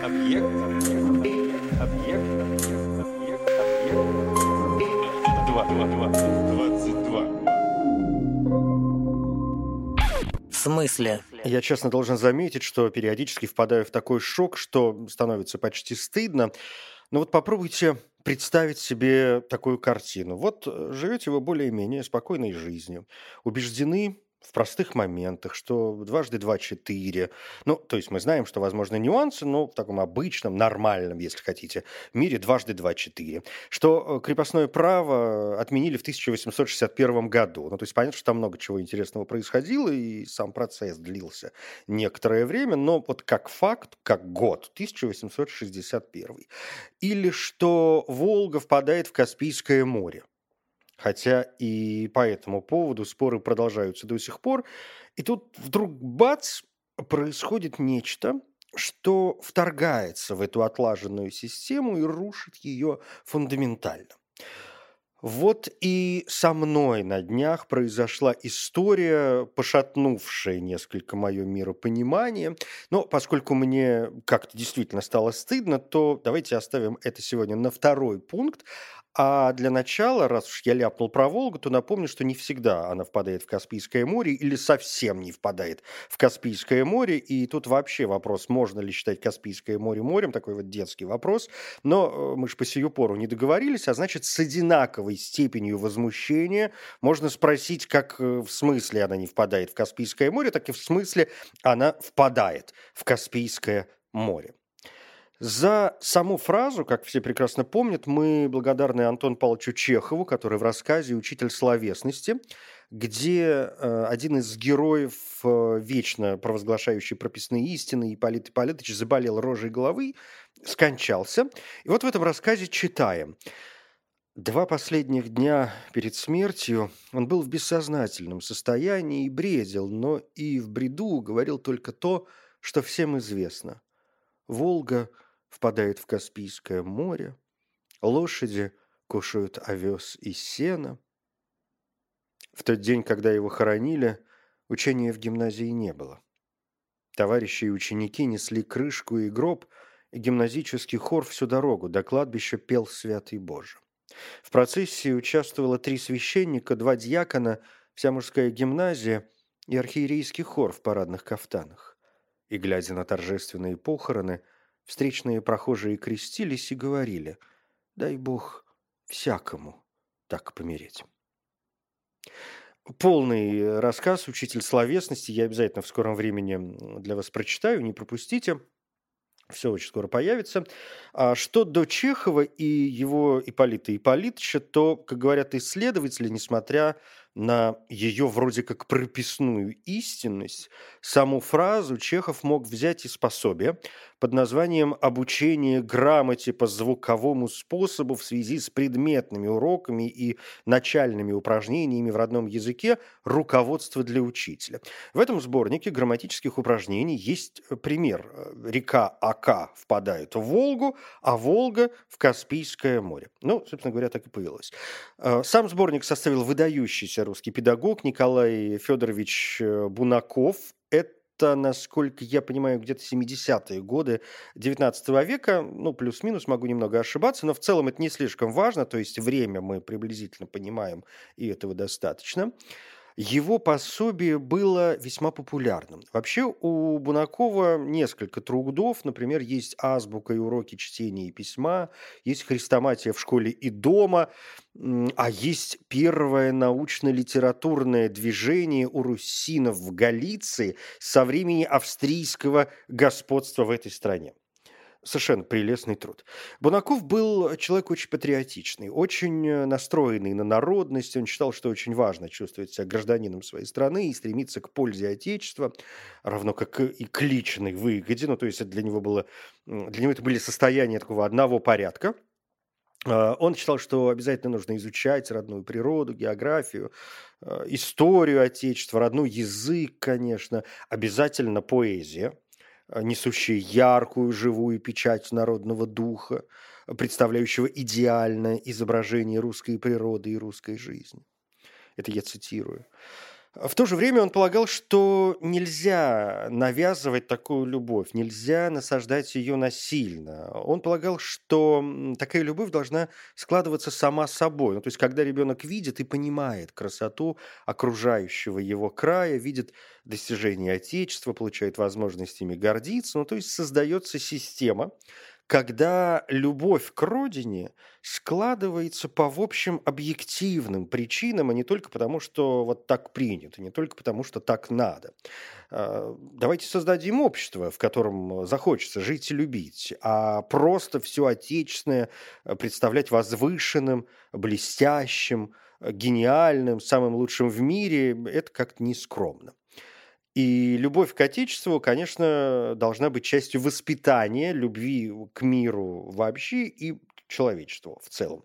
Объект. Объект. Объект. Объект. Объект. Два. Два. Два. Двадцать два. В смысле? Я честно должен заметить, что периодически впадаю в такой шок, что становится почти стыдно. Но вот попробуйте представить себе такую картину. Вот э, живете вы более-менее спокойной жизнью, убеждены в простых моментах, что дважды два – четыре. Ну, то есть мы знаем, что возможны нюансы, но в таком обычном, нормальном, если хотите, мире дважды два – четыре. Что э, крепостное право отменили в 1861 году. Ну, то есть понятно, что там много чего интересного происходило, и сам процесс длился некоторое время, но вот как факт, как год, 1861. Или что Волга впадает в Каспийское море. Хотя и по этому поводу споры продолжаются до сих пор. И тут вдруг бац, происходит нечто, что вторгается в эту отлаженную систему и рушит ее фундаментально. Вот и со мной на днях произошла история, пошатнувшая несколько мое миропонимание. Но поскольку мне как-то действительно стало стыдно, то давайте оставим это сегодня на второй пункт, а для начала, раз уж я ляпнул про Волгу, то напомню, что не всегда она впадает в Каспийское море или совсем не впадает в Каспийское море. И тут вообще вопрос, можно ли считать Каспийское море морем, такой вот детский вопрос. Но э, мы же по сию пору не договорились, а значит, с одинаковой степенью возмущения можно спросить, как э, в смысле она не впадает в Каспийское море, так и в смысле она впадает в Каспийское море. За саму фразу, как все прекрасно помнят, мы благодарны Антону Павловичу Чехову, который в рассказе «Учитель словесности», где э, один из героев, э, вечно провозглашающий прописные истины, Ипполит Ипполитович, заболел рожей головы, скончался. И вот в этом рассказе читаем. Два последних дня перед смертью он был в бессознательном состоянии и бредил, но и в бреду говорил только то, что всем известно. Волга – впадает в Каспийское море, лошади кушают овес и сено. В тот день, когда его хоронили, учения в гимназии не было. Товарищи и ученики несли крышку и гроб, и гимназический хор всю дорогу до кладбища пел «Святый Боже». В процессии участвовало три священника, два дьякона, вся мужская гимназия и архиерейский хор в парадных кафтанах. И, глядя на торжественные похороны, Встречные прохожие крестились и говорили «Дай Бог всякому так помереть». Полный рассказ «Учитель словесности» я обязательно в скором времени для вас прочитаю, не пропустите. Все очень скоро появится. А что до Чехова и его Ипполита Ипполитовича, то, как говорят исследователи, несмотря ее вроде как прописную истинность, саму фразу Чехов мог взять из пособия под названием «Обучение грамоте по звуковому способу в связи с предметными уроками и начальными упражнениями в родном языке. Руководство для учителя». В этом сборнике грамматических упражнений есть пример. Река Ака впадает в Волгу, а Волга в Каспийское море. Ну, собственно говоря, так и повелось. Сам сборник составил выдающийся русский педагог Николай Федорович э, Бунаков. Это, насколько я понимаю, где-то 70-е годы 19 века, ну, плюс-минус, могу немного ошибаться, но в целом это не слишком важно, то есть время мы приблизительно понимаем, и этого достаточно его пособие было весьма популярным. Вообще у Бунакова несколько трудов, например, есть азбука и уроки чтения и письма, есть хрестоматия в школе и дома, а есть первое научно-литературное движение у русинов в Галиции со времени австрийского господства в этой стране. Совершенно прелестный труд. Бунаков был человек очень патриотичный, очень э, настроенный на народность. Он считал, что очень важно чувствовать себя гражданином своей страны и стремиться к пользе Отечества, равно как и к личной выгоде. Ну, то есть для него, было, для него это были состояния такого одного порядка. А, он считал, что обязательно нужно изучать родную природу, географию, э, историю Отечества, родной язык, конечно, обязательно поэзия – несущие яркую живую печать народного духа, представляющего идеальное изображение русской природы и русской жизни. Это я цитирую. В то же время он полагал, что нельзя навязывать такую любовь, нельзя насаждать ее насильно. Он полагал, что такая любовь должна складываться сама собой. Ну, то есть, когда ребенок видит и понимает красоту окружающего его края, видит достижения Отечества, получает возможность ими гордиться, ну, то есть создается система, когда любовь к родине складывается по, в общем, объективным причинам, а не только потому, что вот так принято, не только потому, что так надо. А, давайте создадим общество, в котором захочется жить и любить, а просто все отечественное представлять возвышенным, блестящим, гениальным, самым лучшим в мире, это как-то нескромно. И любовь к Отечеству, конечно, должна быть частью воспитания, любви к миру вообще и человечеству в целом.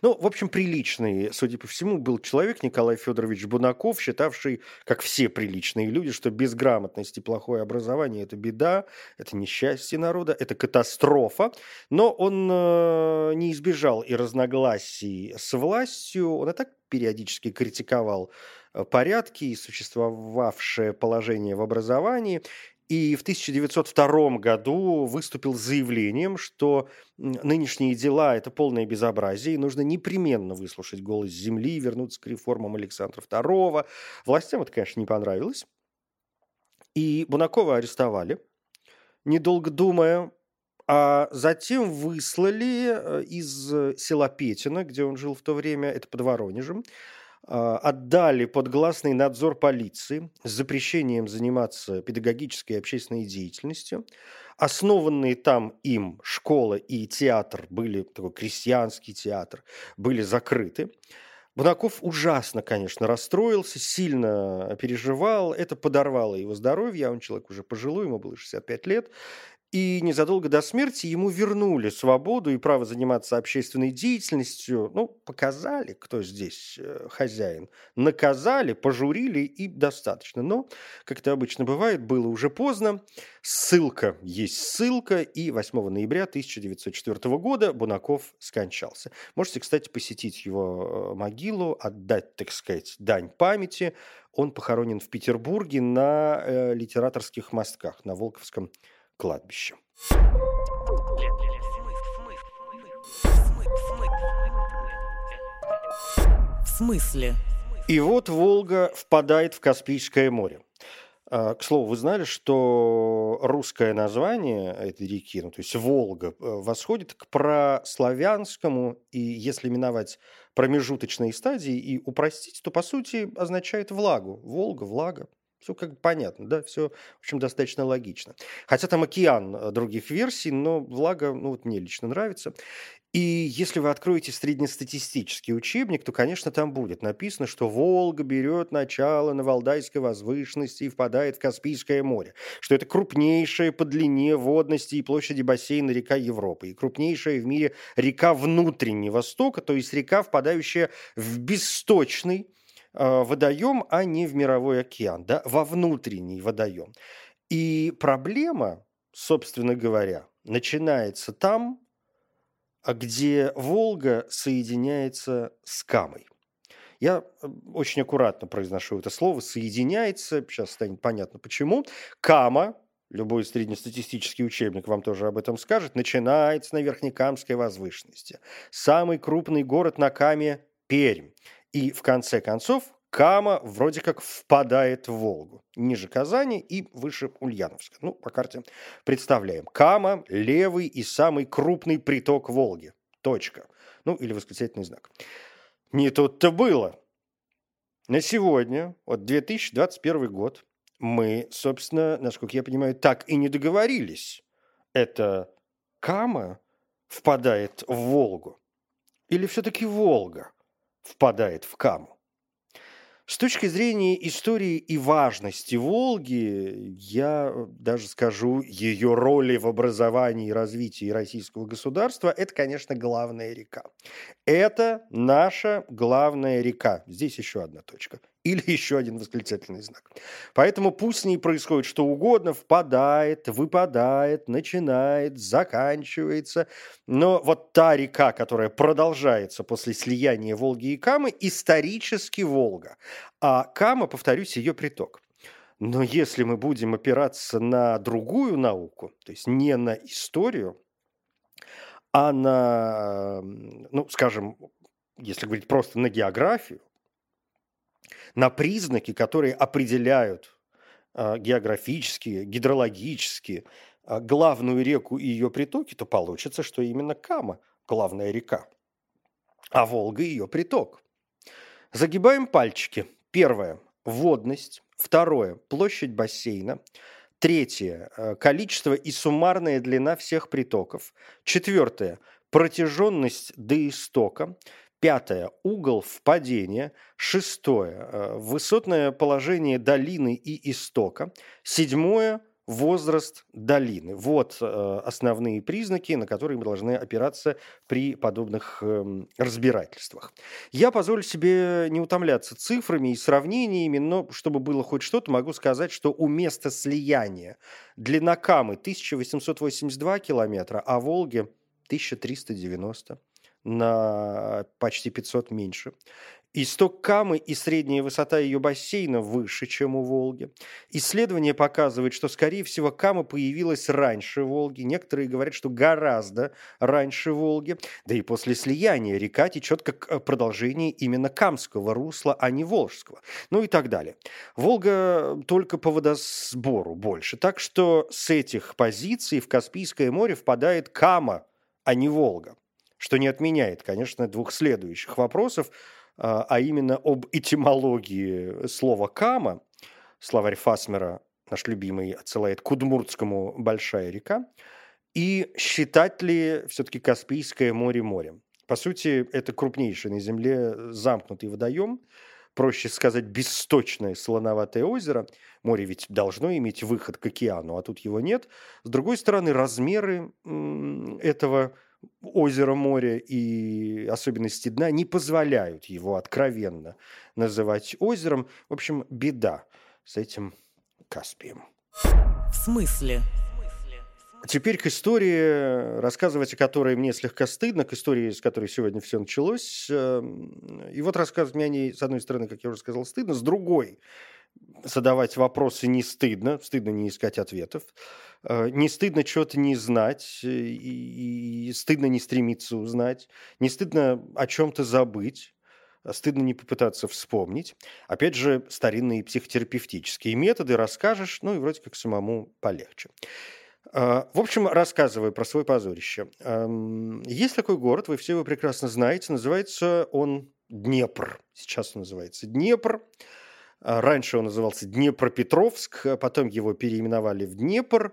Ну, в общем, приличный, судя по всему, был человек Николай Федорович Бунаков, считавший, как все приличные люди, что безграмотность и плохое образование – это беда, это несчастье народа, это катастрофа. Но он э, не избежал и разногласий с властью, он и так периодически критиковал порядки и существовавшее положение в образовании. И в 1902 году выступил с заявлением, что нынешние дела – это полное безобразие, и нужно непременно выслушать голос земли и вернуться к реформам Александра II. Властям это, конечно, не понравилось. И Бунакова арестовали, недолго думая, а затем выслали э, из села Петина, где он жил в то время, это под Воронежем, отдали под гласный надзор полиции с запрещением заниматься педагогической и общественной деятельностью. Основанные там им школа и театр были, такой крестьянский театр, были закрыты. Бунаков ужасно, конечно, расстроился, сильно переживал, это подорвало его здоровье, он человек уже пожилой, ему было 65 лет, и незадолго до смерти ему вернули свободу и право заниматься общественной деятельностью. Ну, показали, кто здесь э, хозяин. Наказали, пожурили и достаточно. Но, как это обычно бывает, было уже поздно. Ссылка есть ссылка. И 8 ноября 1904 года Бунаков скончался. Можете, кстати, посетить его э, могилу, отдать, так сказать, дань памяти. Он похоронен в Петербурге на э, литераторских мостках, на Волковском кладбища. В смысле? И вот Волга впадает в Каспийское море. А, к слову, вы знали, что русское название этой реки, ну, то есть Волга, э, восходит к прославянскому, и если миновать промежуточные стадии и упростить, то, по сути, означает влагу. Волга, влага. Все как бы понятно, да, все, в общем, достаточно логично. Хотя там океан э, других версий, но влага, ну вот мне лично нравится. И если вы откроете среднестатистический учебник, то, конечно, там будет написано, что Волга берет начало на Валдайской возвышенности и впадает в Каспийское море, что это крупнейшая по длине, водности и площади бассейна река Европы и крупнейшая в мире река внутреннего стока, то есть река, впадающая в бесточный, водоем, а не в мировой океан, да, во внутренний водоем. И проблема, собственно говоря, начинается там, где Волга соединяется с Камой. Я э, очень аккуратно произношу это слово «соединяется», сейчас станет понятно почему. Кама, любой среднестатистический учебник вам тоже об этом скажет, начинается на Верхнекамской возвышенности. Самый крупный город на Каме – Пермь. И в конце концов Кама вроде как впадает в Волгу. Ниже Казани и выше Ульяновска. Ну, по карте представляем. Кама – левый и самый крупный приток Волги. Точка. Ну, или восклицательный знак. Не тут-то было. На сегодня, вот 2021 год, мы, собственно, насколько я понимаю, так и не договорились. Это Кама впадает в Волгу? Или все-таки Волга – впадает в Каму. С точки зрения истории и важности Волги, я даже скажу, ее роли в образовании и развитии российского государства, это, конечно, главная река. Это наша главная река. Здесь еще одна точка. Или еще один восклицательный знак. Поэтому пусть с ней происходит что угодно, впадает, выпадает, начинает, заканчивается. Но вот та река, которая продолжается после слияния Волги и Камы, исторически Волга. А Кама, повторюсь, ее приток. Но если мы будем опираться на другую науку, то есть не на историю, а на, ну, скажем, если говорить просто на географию, на признаки, которые определяют э, географические, гидрологические э, главную реку и ее притоки, то получится, что именно Кама – главная река, а Волга – ее приток. Загибаем пальчики. Первое – водность. Второе – площадь бассейна. Третье – количество и суммарная длина всех притоков. Четвертое – протяженность до истока. Пятое – угол впадения. Шестое э, – высотное положение долины и истока. Седьмое – возраст долины. Вот э, основные признаки, на которые мы должны опираться при подобных эм, разбирательствах. Я позволю себе не утомляться цифрами и сравнениями, но чтобы было хоть что-то, могу сказать, что у места слияния длина Камы 1882 километра, а Волги 1390 на почти 500 меньше. Исток Камы и средняя высота ее бассейна выше, чем у Волги. Исследование показывает, что, скорее всего, Кама появилась раньше Волги. Некоторые говорят, что гораздо раньше Волги. Да и после слияния река течет как э, продолжение именно Камского русла, а не Волжского. Ну и так далее. Волга только по водосбору больше. Так что с этих позиций в Каспийское море впадает Кама, а не Волга что не отменяет, конечно, двух следующих вопросов, а, а именно об этимологии слова «кама». Словарь Фасмера, наш любимый, отсылает к Удмуртскому «большая река». И считать ли все-таки Каспийское море морем? По сути, это крупнейший на Земле замкнутый водоем, проще сказать, бесточное слоноватое озеро. Море ведь должно иметь выход к океану, а тут его нет. С другой стороны, размеры этого озеро, море и особенности дна не позволяют его откровенно называть озером. В общем, беда с этим Каспием. В смысле? Теперь к истории, рассказывать о которой мне слегка стыдно, к истории, с которой сегодня все началось. Эм, и вот рассказывать мне о ней, с одной стороны, как я уже сказал, стыдно, с другой задавать вопросы не стыдно, стыдно не искать ответов. Э, не стыдно чего-то не знать, э, и, стыдно не стремиться узнать, не стыдно о чем-то забыть, а стыдно не попытаться вспомнить. Опять же, старинные психотерапевтические методы расскажешь, ну и вроде как самому полегче. Э, в общем, рассказываю про свое позорище. Есть такой город, вы все его прекрасно знаете, называется он Днепр. Сейчас он называется Днепр. А, раньше он назывался Днепропетровск, а потом его переименовали в Днепр.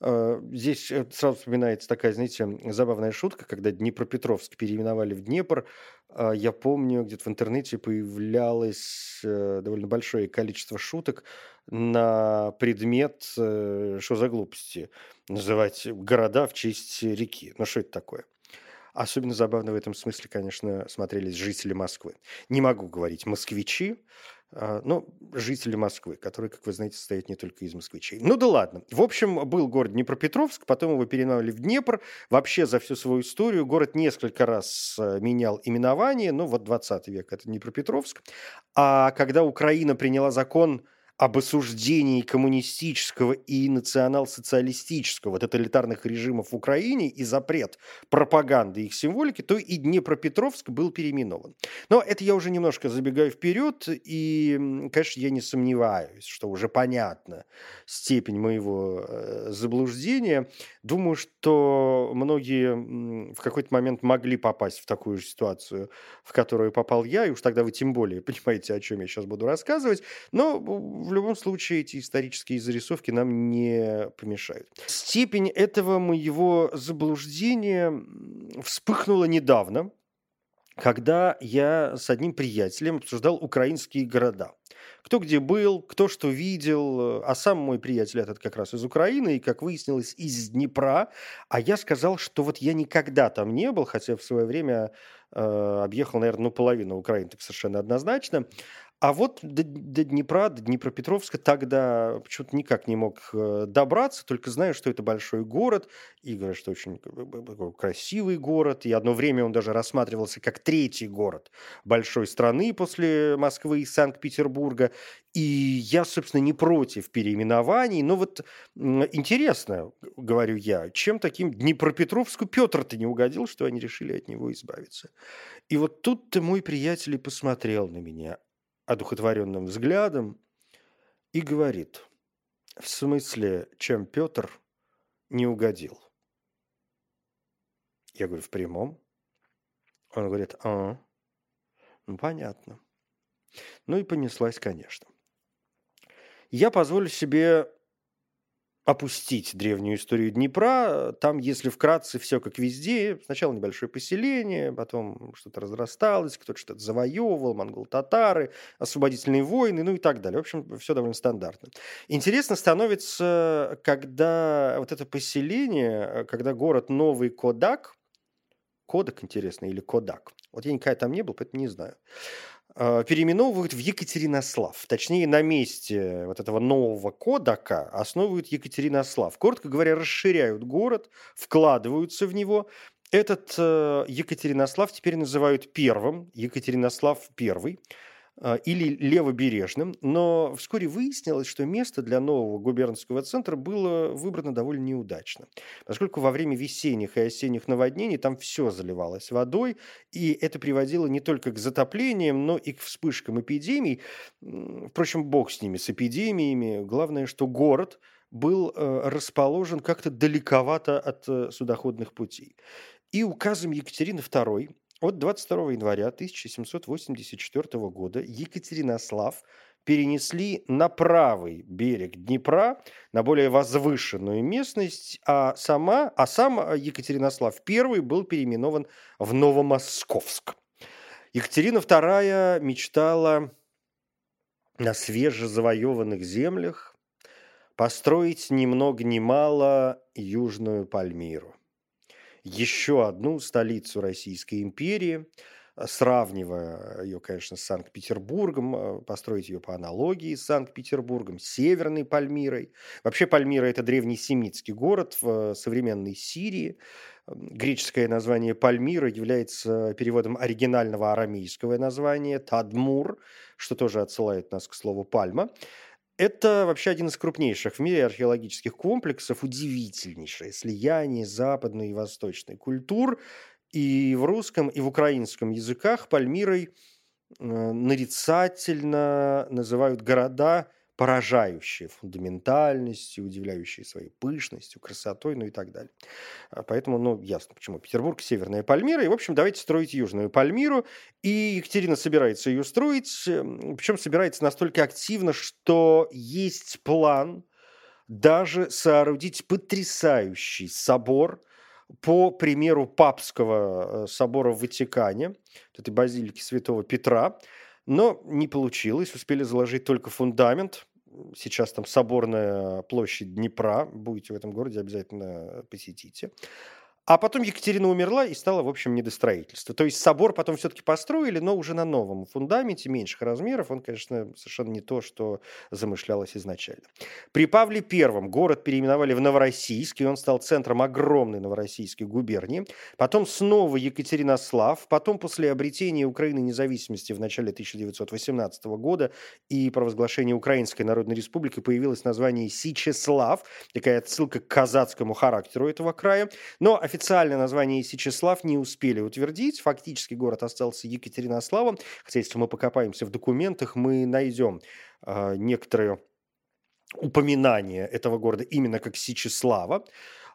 А, здесь э, сразу вспоминается такая, знаете, забавная шутка, когда Днепропетровск переименовали в Днепр. Я помню, где-то в интернете появлялось э, довольно большое количество шуток на предмет, э, что за глупости, называть города в честь реки. Ну, что это такое? Особенно забавно в этом смысле, конечно, смотрелись жители Москвы. Не могу говорить москвичи, а, ну, жители Москвы, которые, как вы знаете, состоят не только из москвичей. Ну да ладно. В общем, был город Днепропетровск, потом его переименовали в Днепр. Вообще за всю свою историю город несколько раз э, менял именование, ну вот 20 век это Днепропетровск. А когда Украина приняла закон об осуждении коммунистического и национал-социалистического тоталитарных режимов в Украине и запрет пропаганды их символики, то и Днепропетровск был переименован. Но это я уже немножко забегаю вперед, и, конечно, я не сомневаюсь, что уже понятна степень моего э, заблуждения. Думаю, что многие в какой-то момент могли попасть в такую же ситуацию, в которую попал я, и уж тогда вы тем более понимаете, о чем я сейчас буду рассказывать. Но в любом случае эти исторические зарисовки нам не помешают. Степень этого моего заблуждения вспыхнула недавно, когда я с одним приятелем обсуждал украинские города. Кто где был, кто что видел. А сам мой приятель этот как раз из Украины, и, как выяснилось, из Днепра. А я сказал, что вот я никогда там не был, хотя в свое время э, объехал, наверное, ну, половину Украины, так совершенно однозначно. А вот до, до Днепра, до Днепропетровска тогда почему-то никак не мог э, добраться, только знаю, что это большой город, и говорят, что очень красивый город, и одно время он даже рассматривался как третий город большой страны после Москвы и Санкт-Петербурга. И я, собственно, не против переименований, но вот интересно, говорю я, чем таким Днепропетровску Петр-то не угодил, что они решили от него избавиться. И вот тут-то мой приятель и посмотрел на меня одухотворенным взглядом и говорит, в смысле, чем Петр не угодил? Я говорю, в прямом. Он говорит, а, ну понятно. Ну и понеслась, конечно. Я позволю себе опустить древнюю историю Днепра. Там, если вкратце, все как везде. Сначала небольшое поселение, потом что-то разрасталось, кто-то что-то завоевывал, монгол-татары, освободительные войны, ну и так далее. В общем, все довольно стандартно. Интересно становится, когда вот это поселение, когда город Новый Кодак, Кодак, интересно, или Кодак. Вот я никогда там не был, поэтому не знаю. А, переименовывают в Екатеринослав. Точнее, на месте вот этого нового Кодака основывают Екатеринослав. Коротко говоря, расширяют город, вкладываются в него. Этот э, Екатеринослав теперь называют первым, Екатеринослав первый. А, или левобережным, но вскоре выяснилось, что место для нового губернского центра было выбрано довольно неудачно, поскольку во время весенних и осенних наводнений там все заливалось водой, и это приводило не только к затоплениям, но и к вспышкам эпидемий. Впрочем, бог с ними, с эпидемиями. Главное, что город был э, расположен как-то далековато от э, судоходных путей. И указом Екатерины II от 22 января 1784 года Екатеринослав перенесли на правый берег Днепра, на более возвышенную местность, а, сама, а сам Екатеринослав I был переименован в Новомосковск. Екатерина II мечтала на свежезавоеванных землях построить ни много ни мало Южную Пальмиру еще одну столицу Российской империи, э, сравнивая ее, конечно, с Санкт-Петербургом, э, построить ее по аналогии с Санкт-Петербургом, Северной Пальмирой. Вообще Пальмира – это древний семитский город в современной Сирии. Греческое название Пальмира является переводом оригинального арамейского названия Тадмур, что тоже отсылает нас к слову «пальма». Это вообще один из крупнейших в мире археологических комплексов, удивительнейшее слияние западной и восточной культур. И в русском, и в украинском языках Пальмирой э, нарицательно называют города – поражающие фундаментальностью, удивляющие своей пышностью, красотой, ну и так далее. А поэтому, ну, ясно, почему. Петербург, Северная Пальмира. И, в общем, давайте строить Южную Пальмиру. И Екатерина собирается ее строить. Причем собирается настолько активно, что есть план даже соорудить потрясающий собор по примеру папского э, собора в Ватикане, этой базилики Святого Петра, но не получилось, успели заложить только фундамент, сейчас там соборная площадь Днепра, будете в этом городе, обязательно посетите. А потом Екатерина умерла и стало, в общем, недостроительство. То есть собор потом все-таки построили, но уже на новом фундаменте, меньших размеров. Он, конечно, совершенно не то, что замышлялось изначально. При Павле Первом город переименовали в Новороссийск, и он стал центром огромной Новороссийской губернии. Потом снова Екатеринослав. Потом, после обретения Украины независимости в начале 1918 года и провозглашения Украинской Народной Республики появилось название Сичеслав, такая отсылка к казацкому характеру этого края. Но официально официальное название Сичеслав не успели утвердить. Фактически город остался Екатеринославом. Хотя, если мы покопаемся в документах, мы найдем э, некоторые упоминания этого города именно как Сичеслава.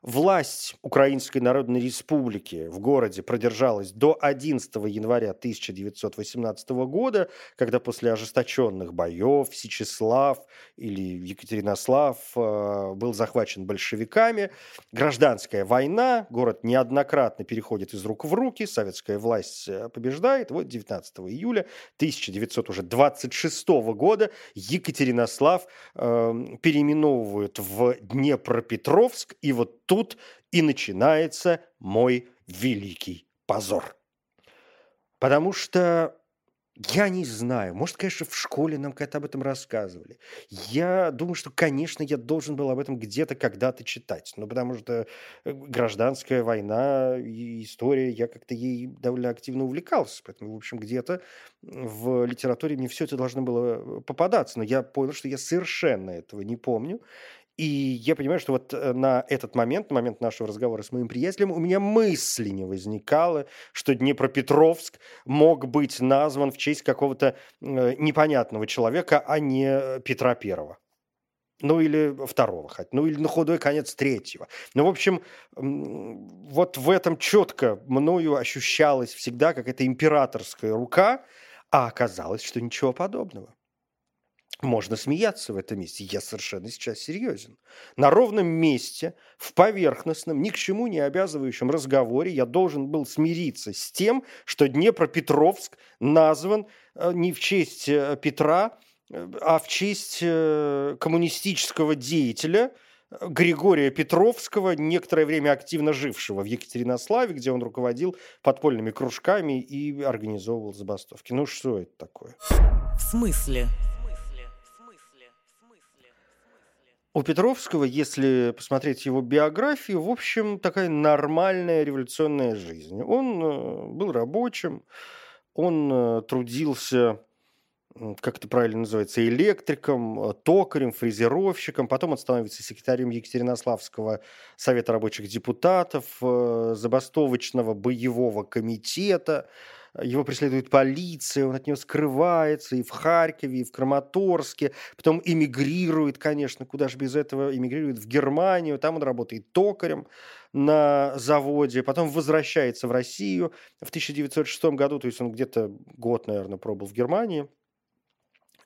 Власть Украинской Народной Республики в городе продержалась до 11 января 1918 года, когда после ожесточенных боев Сичеслав или Екатеринослав э, был захвачен большевиками. Гражданская война, город неоднократно переходит из рук в руки, советская власть э, побеждает. Вот 19 июля 1926 года Екатеринослав э, переименовывают в Днепропетровск, и вот тут и начинается мой великий позор. Потому что Я не знаю. Может, конечно, в школе нам как-то об этом рассказывали. Я думаю, что, конечно, я должен был об этом где-то когда-то читать. Ну, потому что э, гражданская война и история, я как-то ей довольно активно увлекался. Поэтому, в общем, где-то в литературе мне все это должно было э, попадаться. Но я понял, что я совершенно этого не помню. И я понимаю, что вот э, на этот момент, на момент нашего разговора с моим приятелем, у меня мысли не возникало, что Днепропетровск мог быть назван в честь какого-то э, непонятного человека, а не Петра Первого. Ну, или второго хоть, ну, или на худой конец третьего. Ну, в общем, вот в этом четко мною ощущалась всегда какая-то императорская рука, а оказалось, что ничего подобного. Можно смеяться в этом месте. Я совершенно сейчас серьезен. На ровном месте, в поверхностном, ни к чему не обязывающем разговоре я должен был смириться с тем, что Днепропетровск назван э, не в честь э, Петра, э, а в честь коммунистического деятеля Григория Петровского, некоторое время активно жившего в Екатеринославе, где он руководил подпольными кружками и организовывал забастовки. Ну что это такое? В смысле? У Петровского, если посмотреть его биографию, в общем, такая нормальная революционная жизнь. Он э, был рабочим, он э, трудился, как это правильно называется, электриком, э, токарем, фрезеровщиком. Потом он становится секретарем Екатеринославского совета рабочих депутатов, забастовочного боевого комитета – его преследует полиция, он от нее скрывается и в Харькове, и в Краматорске, потом эмигрирует, конечно, куда же без этого, эмигрирует в Германию, там он работает токарем на заводе, потом возвращается в Россию в 1906 году, то есть он где-то год, наверное, пробыл в Германии,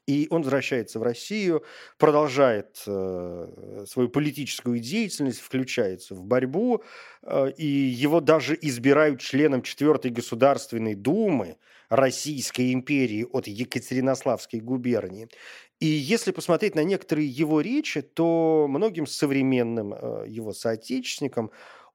и он возвращается в Россию, продолжает э, свою политическую деятельность, включается в борьбу, э, и его даже избирают членом четвертой Государственной Думы Российской империи от Екатеринославской губернии. И если посмотреть на некоторые его речи, то многим современным э, его соотечественникам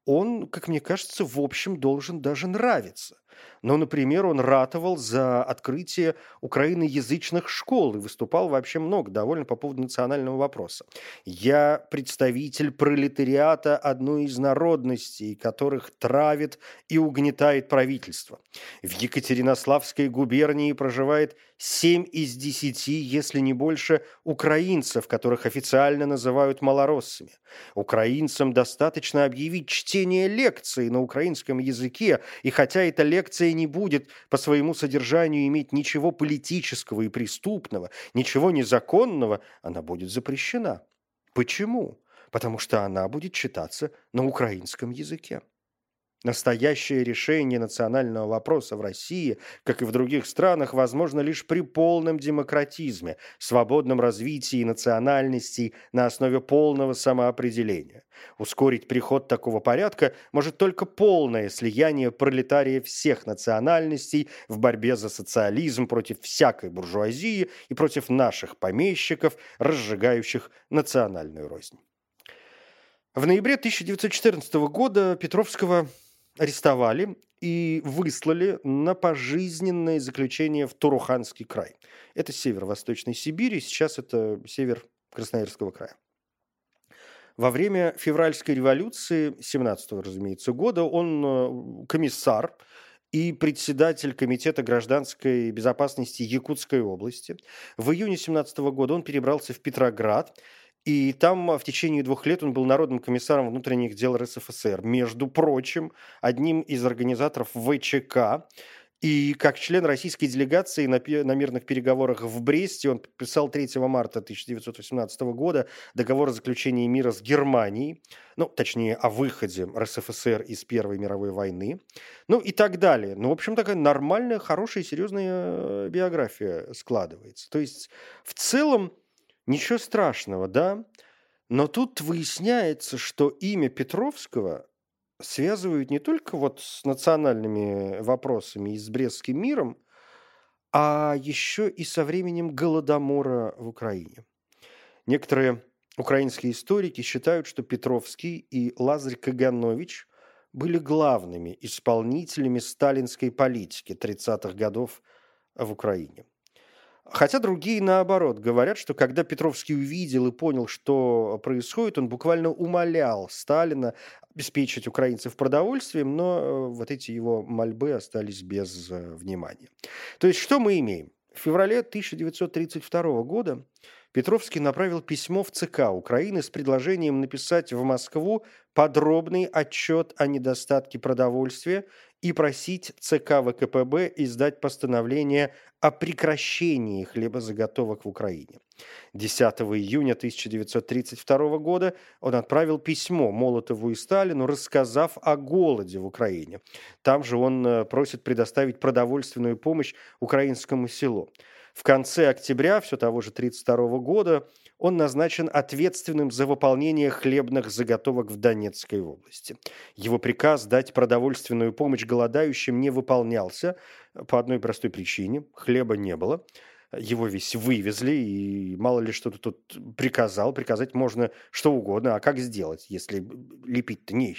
он, как мне кажется, в общем должен даже нравиться. Но, например, он ратовал за открытие украиноязычных школ и выступал вообще много довольно по поводу национального вопроса. «Я представитель пролетариата одной из народностей, которых травит и угнетает правительство. В Екатеринославской губернии проживает 7 из 10, если не больше, украинцев, которых официально называют малороссами. Украинцам достаточно объявить чтение лекции на украинском языке, и хотя эта лекция не будет по своему содержанию иметь ничего политического и преступного, ничего незаконного, она будет запрещена. Почему? Потому что она будет читаться на украинском языке. Настоящее решение национального вопроса в России, как и в других странах, возможно лишь при полном демократизме, свободном развитии национальностей на основе полного самоопределения. Ускорить приход такого порядка может только полное слияние пролетария всех национальностей в борьбе за социализм против всякой буржуазии и против наших помещиков, разжигающих национальную рознь. В ноябре 1914 года Петровского арестовали и выслали на пожизненное заключение в Туруханский край. Это северо-восточной Сибири, сейчас это север Красноярского края. Во время февральской революции 17 разумеется, года он э, комиссар и председатель Комитета гражданской безопасности Якутской области. В июне 17 года он перебрался в Петроград и там а, в течение двух лет он был народным комиссаром внутренних дел РСФСР. Между прочим, одним из организаторов ВЧК. И как член российской делегации на, на мирных переговорах в Бресте он подписал 3 марта 1918 года договор о заключении мира с Германией, ну, точнее, о выходе РСФСР из Первой мировой войны, ну и так далее. Ну, в общем, такая нормальная, хорошая, серьезная э, биография складывается. То есть, в целом, Ничего страшного, да? Но тут выясняется, что имя Петровского связывают не только вот с национальными вопросами и с Брестским миром, а еще и со временем Голодомора в Украине. Некоторые украинские историки считают, что Петровский и Лазарь Каганович были главными исполнителями сталинской политики 30-х годов в Украине. Хотя другие, наоборот, говорят, что когда Петровский увидел и понял, что происходит, он буквально умолял Сталина обеспечить украинцев продовольствием, но э, вот эти его мольбы остались без э, внимания. То есть что мы имеем? В феврале 1932 года Петровский направил письмо в ЦК Украины с предложением написать в Москву подробный отчет о недостатке продовольствия и просить ЦК ВКПБ издать постановление о прекращении хлебозаготовок в Украине. 10 июня 1932 года он отправил письмо Молотову и Сталину, рассказав о голоде в Украине. Там же он э, просит предоставить продовольственную помощь украинскому селу. В конце октября все того же 1932 года он назначен ответственным за выполнение хлебных заготовок в Донецкой области. Его приказ дать продовольственную помощь голодающим не выполнялся по одной простой причине – хлеба не было. Его весь вывезли, и мало ли что-то тут приказал. Приказать можно что угодно, а как сделать, если лепить-то не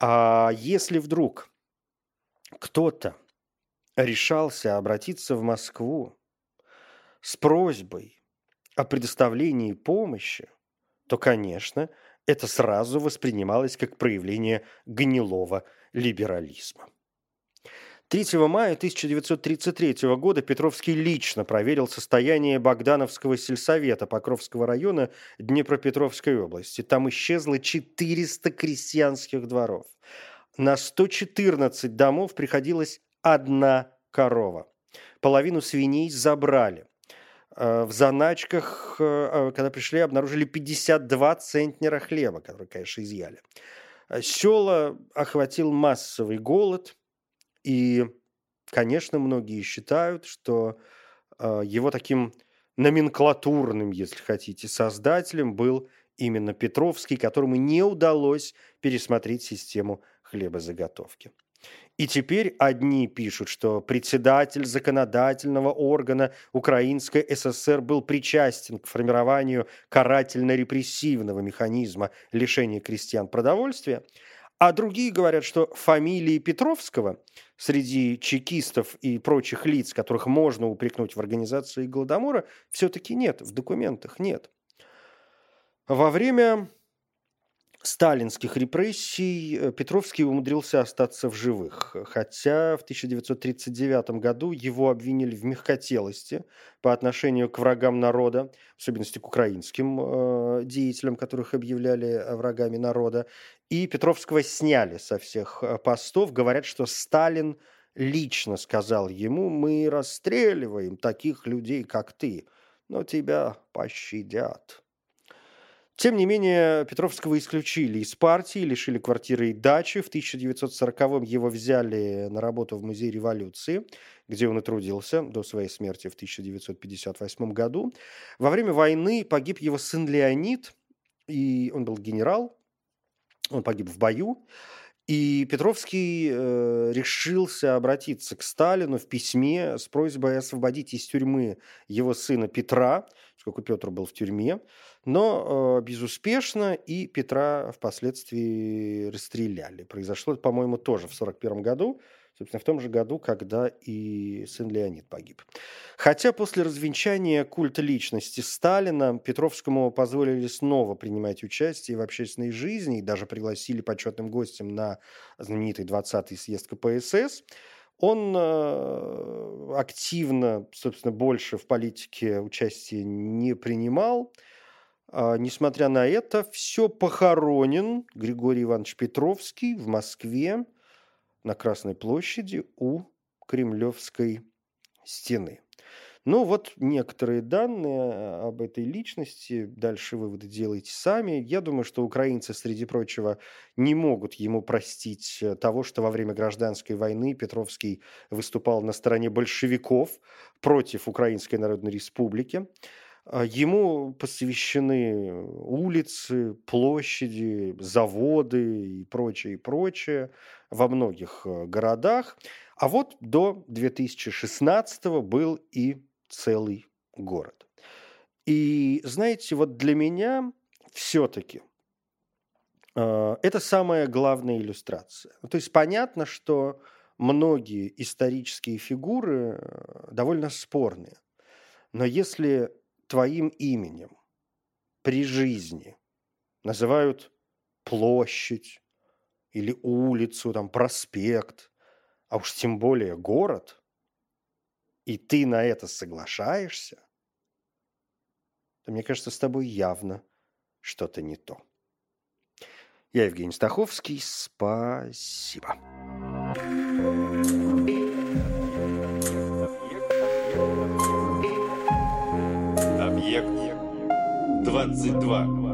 А если вдруг кто-то решался обратиться в Москву с просьбой о предоставлении помощи, то, конечно, это сразу воспринималось как проявление гнилого либерализма. 3 мая 1933 года Петровский лично проверил состояние Богдановского сельсовета Покровского района Днепропетровской области. Там исчезло 400 крестьянских дворов. На 114 домов приходилась одна корова. Половину свиней забрали. Э, в заначках, э, э, когда пришли, обнаружили 52 центнера хлеба, которые, конечно, изъяли. Села охватил массовый голод, и, конечно, многие считают, что его таким номенклатурным, если хотите, создателем был именно Петровский, которому не удалось пересмотреть систему хлебозаготовки. И теперь одни пишут, что председатель законодательного органа Украинской ССР был причастен к формированию карательно-репрессивного механизма лишения крестьян продовольствия, а другие говорят, что фамилии Петровского среди чекистов и прочих лиц, которых можно упрекнуть в организации Голодомора, все-таки нет, в документах нет. Во время сталинских репрессий э, Петровский умудрился остаться в живых, хотя в 1939 году его обвинили в мягкотелости по отношению к врагам народа, в особенности к украинским э, деятелям, которых объявляли врагами народа, и Петровского сняли со всех э, постов. Говорят, что Сталин лично сказал ему, мы расстреливаем таких людей, как ты, но тебя пощадят. Тем не менее, Петровского исключили из партии, лишили квартиры и дачи. В 1940-м его взяли на работу в Музей революции, где он и трудился до своей смерти в 1958 году. Во время войны погиб его сын Леонид, и он был генерал, он погиб в бою. И Петровский э, решился обратиться к Сталину в письме с просьбой освободить из тюрьмы его сына Петра, поскольку Петр был в тюрьме, но э, безуспешно, и Петра впоследствии расстреляли. Произошло это, по-моему, тоже в 1941 году, собственно, в том же году, когда и сын Леонид погиб. Хотя после развенчания культа личности Сталина Петровскому позволили снова принимать участие в общественной жизни и даже пригласили почетным гостем на знаменитый 20-й съезд КПСС – он э, активно, собственно, больше в политике участия не принимал. А, несмотря на это, все похоронен Григорий Иванович Петровский в Москве на Красной площади у Кремлевской стены. Ну вот некоторые данные э, об этой личности, дальше выводы делайте сами. Я думаю, что украинцы, среди прочего, не могут ему простить э, того, что во время гражданской войны Петровский выступал на стороне большевиков против Украинской Народной Республики. А ему посвящены улицы, площади, заводы и прочее, и прочее во многих э, городах. А вот до 2016 был и целый город. И знаете, вот для меня все-таки э, это самая главная иллюстрация. То есть понятно, что многие исторические фигуры э, довольно спорные. Но если твоим именем при жизни называют площадь или улицу, там, проспект, а уж тем более город, и ты на это соглашаешься, то, мне кажется, с тобой явно что-то не то. Я Евгений Стаховский. Спасибо. Объект 22.